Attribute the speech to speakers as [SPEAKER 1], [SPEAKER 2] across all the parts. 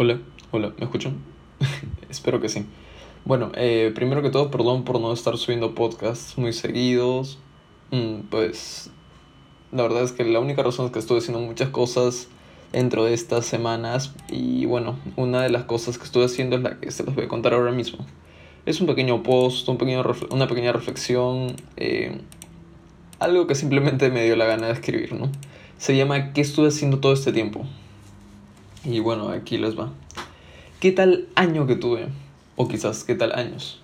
[SPEAKER 1] Hola, hola, ¿me escuchan? Espero que sí. Bueno, eh, primero que todo, perdón por no estar subiendo podcasts muy seguidos. Mm, pues la verdad es que la única razón es que estuve haciendo muchas cosas dentro de estas semanas y bueno, una de las cosas que estuve haciendo es la que se los voy a contar ahora mismo. Es un pequeño post, un pequeño una pequeña reflexión, eh, algo que simplemente me dio la gana de escribir, ¿no? Se llama ¿Qué estuve haciendo todo este tiempo? Y bueno, aquí les va. ¿Qué tal año que tuve? O quizás, ¿qué tal años?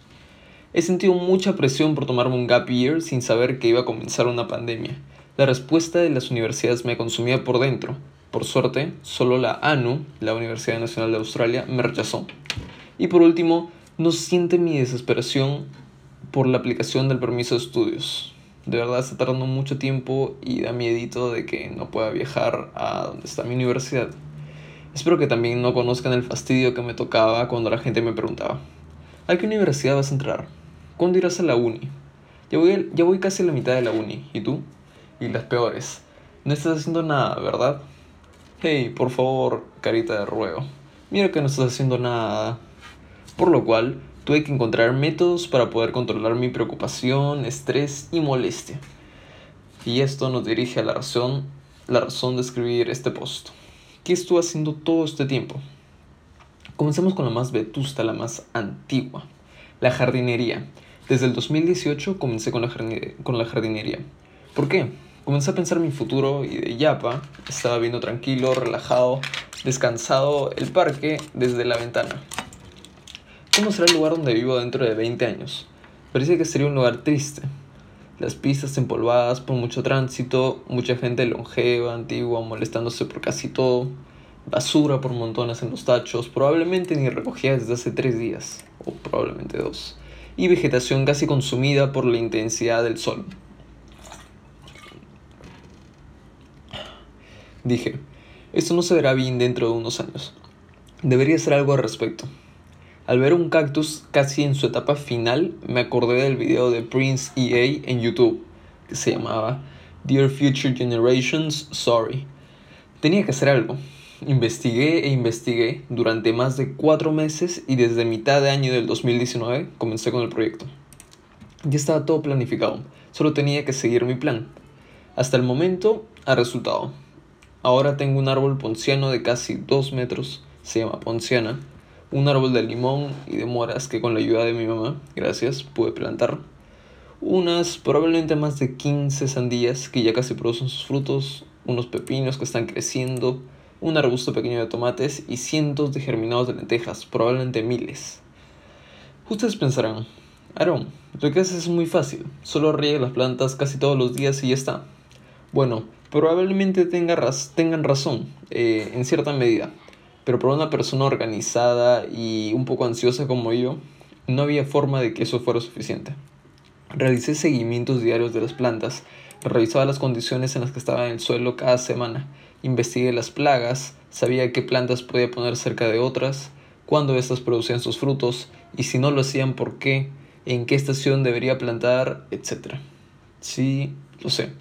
[SPEAKER 1] He sentido mucha presión por tomarme un gap year sin saber que iba a comenzar una pandemia. La respuesta de las universidades me consumía por dentro. Por suerte, solo la ANU, la Universidad Nacional de Australia, me rechazó. Y por último, no siente mi desesperación por la aplicación del permiso de estudios. De verdad está tardando mucho tiempo y da miedito de que no pueda viajar a donde está mi universidad. Espero que también no conozcan el fastidio que me tocaba cuando la gente me preguntaba, ¿a qué universidad vas a entrar? ¿Cuándo irás a la uni? Ya voy, ya voy casi a la mitad de la uni, ¿y tú? Y las peores, no estás haciendo nada, ¿verdad? Hey, por favor, carita de ruego, mira que no estás haciendo nada. Por lo cual, tuve que encontrar métodos para poder controlar mi preocupación, estrés y molestia. Y esto nos dirige a la razón, la razón de escribir este post. ¿Qué estuve haciendo todo este tiempo? Comencemos con la más vetusta, la más antigua, la jardinería. Desde el 2018 comencé con la, con la jardinería. ¿Por qué? Comencé a pensar mi futuro y de yapa estaba viendo tranquilo, relajado, descansado el parque desde la ventana. ¿Cómo será el lugar donde vivo dentro de 20 años? Parece que sería un lugar triste, las pistas empolvadas por mucho tránsito, mucha gente longeva, antigua, molestándose por casi todo, basura por montones en los tachos, probablemente ni recogida desde hace tres días, o probablemente dos, y vegetación casi consumida por la intensidad del sol. Dije, esto no se verá bien dentro de unos años. Debería hacer algo al respecto. Al ver un cactus casi en su etapa final, me acordé del video de Prince EA en YouTube, que se llamaba Dear Future Generations, Sorry. Tenía que hacer algo. Investigué e investigué durante más de cuatro meses y desde mitad de año del 2019 comencé con el proyecto. Ya estaba todo planificado, solo tenía que seguir mi plan. Hasta el momento ha resultado. Ahora tengo un árbol ponciano de casi 2 metros, se llama ponciana, un árbol de limón y de moras que con la ayuda de mi mamá, gracias, pude plantar. Unas probablemente más de 15 sandías que ya casi producen sus frutos, unos pepinos que están creciendo, un arbusto pequeño de tomates y cientos de germinados de lentejas, probablemente miles. Ustedes pensarán, Aaron, lo que haces es muy fácil, solo riega las plantas casi todos los días y ya está. Bueno, probablemente tengan razón, eh, en cierta medida, pero para una persona organizada y un poco ansiosa como yo, no había forma de que eso fuera suficiente. Realicé seguimientos diarios de las plantas, revisaba las condiciones en las que estaba en el suelo cada semana, investigué las plagas, sabía qué plantas podía poner cerca de otras, cuándo estas producían sus frutos y si no lo hacían por qué, en qué estación debería plantar, etc. Sí, lo sé.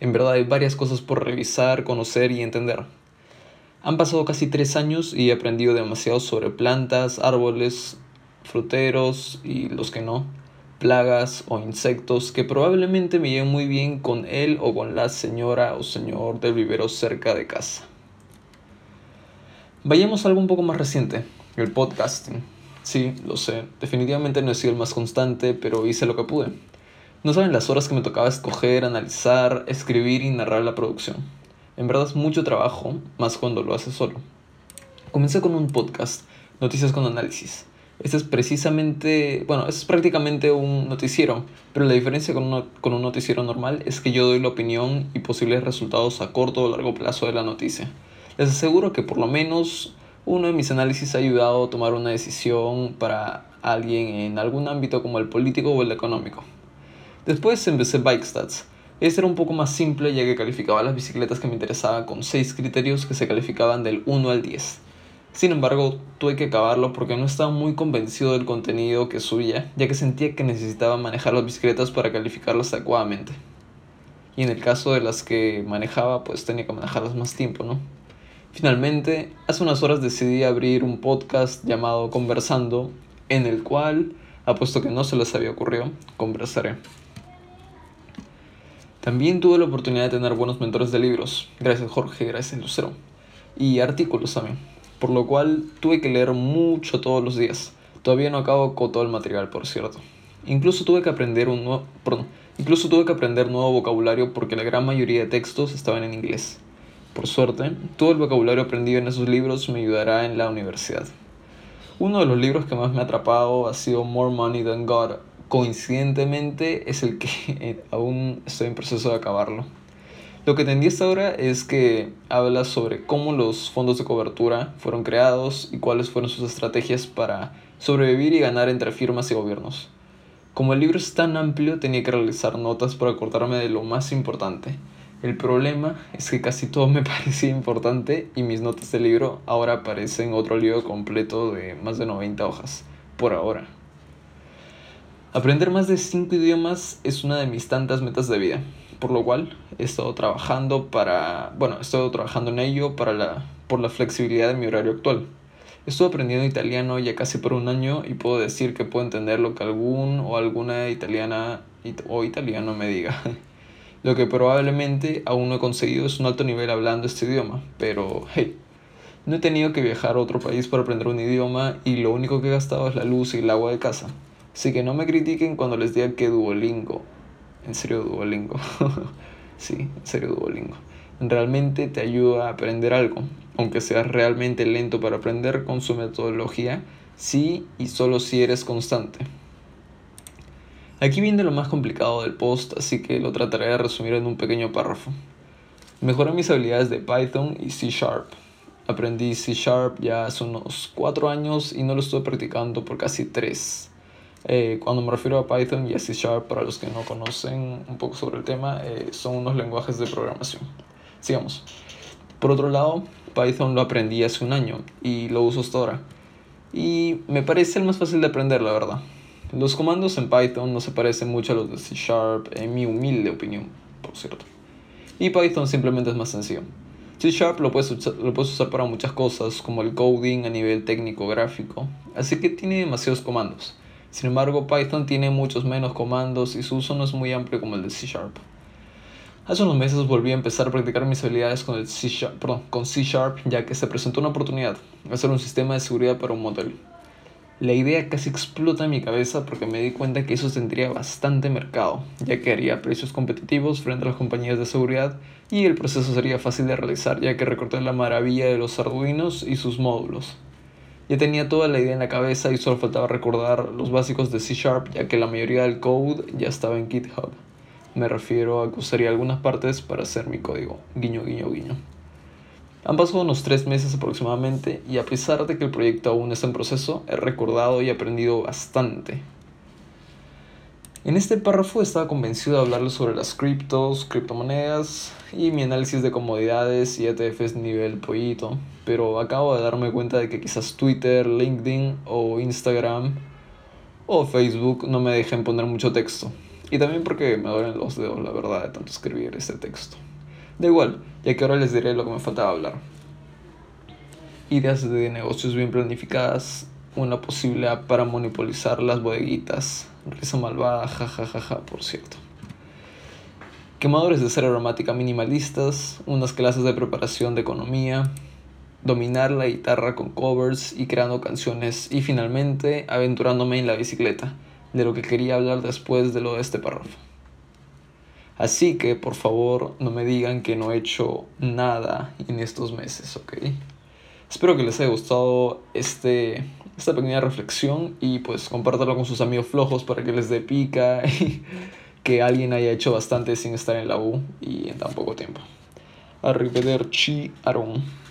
[SPEAKER 1] En verdad hay varias cosas por revisar, conocer y entender. Han pasado casi tres años y he aprendido demasiado sobre plantas, árboles, fruteros y los que no, plagas o insectos que probablemente me lleven muy bien con él o con la señora o señor del vivero cerca de casa. Vayamos a algo un poco más reciente, el podcasting. Sí, lo sé, definitivamente no he sido el más constante, pero hice lo que pude. No saben las horas que me tocaba escoger, analizar, escribir y narrar la producción. En verdad es mucho trabajo, más cuando lo haces solo. Comencé con un podcast, Noticias con Análisis. Este es precisamente, bueno, este es prácticamente un noticiero, pero la diferencia con, con un noticiero normal es que yo doy la opinión y posibles resultados a corto o largo plazo de la noticia. Les aseguro que por lo menos uno de mis análisis ha ayudado a tomar una decisión para alguien en algún ámbito como el político o el económico. Después empecé Bike Stats, este era un poco más simple ya que calificaba las bicicletas que me interesaban con 6 criterios que se calificaban del 1 al 10. Sin embargo, tuve que acabarlo porque no estaba muy convencido del contenido que subía, ya que sentía que necesitaba manejar las bicicletas para calificarlas adecuadamente. Y en el caso de las que manejaba, pues tenía que manejarlas más tiempo, ¿no? Finalmente, hace unas horas decidí abrir un podcast llamado Conversando, en el cual, apuesto que no se les había ocurrido, conversaré. También tuve la oportunidad de tener buenos mentores de libros, gracias Jorge, gracias Lucero, y artículos también, por lo cual tuve que leer mucho todos los días. Todavía no acabo con todo el material, por cierto. Incluso tuve que aprender un nuevo, incluso tuve que aprender nuevo vocabulario porque la gran mayoría de textos estaban en inglés. Por suerte, todo el vocabulario aprendido en esos libros me ayudará en la universidad. Uno de los libros que más me ha atrapado ha sido More Money Than God. Coincidentemente es el que aún estoy en proceso de acabarlo. Lo que entendí hasta ahora es que habla sobre cómo los fondos de cobertura fueron creados y cuáles fueron sus estrategias para sobrevivir y ganar entre firmas y gobiernos. Como el libro es tan amplio, tenía que realizar notas para acordarme de lo más importante el problema es que casi todo me parecía importante y mis notas del libro ahora aparecen otro libro completo de más de 90 hojas, por ahora. Aprender más de 5 idiomas es una de mis tantas metas de vida, por lo cual he estado trabajando para, bueno, he estado trabajando en ello para la, por la flexibilidad de mi horario actual. Estuve aprendiendo italiano ya casi por un año y puedo decir que puedo entender lo que algún o alguna italiana o italiano me diga. Lo que probablemente aún no he conseguido es un alto nivel hablando este idioma, pero hey, no he tenido que viajar a otro país para aprender un idioma y lo único que he gastado es la luz y el agua de casa. Así que no me critiquen cuando les diga que Duolingo. En serio, Duolingo. sí, en serio, Duolingo. Realmente te ayuda a aprender algo, aunque seas realmente lento para aprender con su metodología, sí y solo si eres constante. Aquí viene lo más complicado del post, así que lo trataré de resumir en un pequeño párrafo. Mejoré mis habilidades de Python y C Sharp. Aprendí C Sharp ya hace unos 4 años y no lo estoy practicando por casi 3. Eh, cuando me refiero a Python y a C Sharp, para los que no conocen un poco sobre el tema, eh, son unos lenguajes de programación. Sigamos. Por otro lado, Python lo aprendí hace un año y lo uso hasta ahora. Y me parece el más fácil de aprender, la verdad. Los comandos en Python no se parecen mucho a los de C Sharp, en mi humilde opinión, por cierto. Y Python simplemente es más sencillo. C Sharp lo puedes, usar, lo puedes usar para muchas cosas, como el coding a nivel técnico gráfico, así que tiene demasiados comandos. Sin embargo, Python tiene muchos menos comandos y su uso no es muy amplio como el de C Sharp. Hace unos meses volví a empezar a practicar mis habilidades con, el C Sharp, perdón, con C ya que se presentó una oportunidad, hacer un sistema de seguridad para un modelo. La idea casi explota en mi cabeza porque me di cuenta que eso tendría bastante mercado, ya que haría precios competitivos frente a las compañías de seguridad y el proceso sería fácil de realizar ya que recorté la maravilla de los arduinos y sus módulos. Ya tenía toda la idea en la cabeza y solo faltaba recordar los básicos de C Sharp ya que la mayoría del code ya estaba en GitHub. Me refiero a que usaría algunas partes para hacer mi código. Guiño, guiño, guiño. Han pasado unos tres meses aproximadamente y a pesar de que el proyecto aún está en proceso, he recordado y aprendido bastante. En este párrafo estaba convencido de hablarles sobre las criptos, criptomonedas y mi análisis de comodidades y ETFs nivel pollito, pero acabo de darme cuenta de que quizás Twitter, LinkedIn o Instagram o Facebook no me dejen poner mucho texto. Y también porque me duelen los dedos, la verdad, de tanto escribir este texto. Da igual, ya que ahora les diré lo que me faltaba hablar. Ideas de negocios bien planificadas, una posible app para monopolizar las bodeguitas, risa malvada, jajajaja, por cierto. Quemadores de cera aromática minimalistas, unas clases de preparación de economía, dominar la guitarra con covers y creando canciones y finalmente aventurándome en la bicicleta, de lo que quería hablar después de lo de este párrafo. Así que por favor no me digan que no he hecho nada en estos meses, ¿ok? Espero que les haya gustado este, esta pequeña reflexión y pues compártelo con sus amigos flojos para que les dé pica y que alguien haya hecho bastante sin estar en la U y en tan poco tiempo. Arrivederci, Aaron.